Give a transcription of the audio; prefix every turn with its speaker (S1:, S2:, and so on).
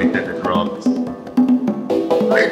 S1: with the drums. I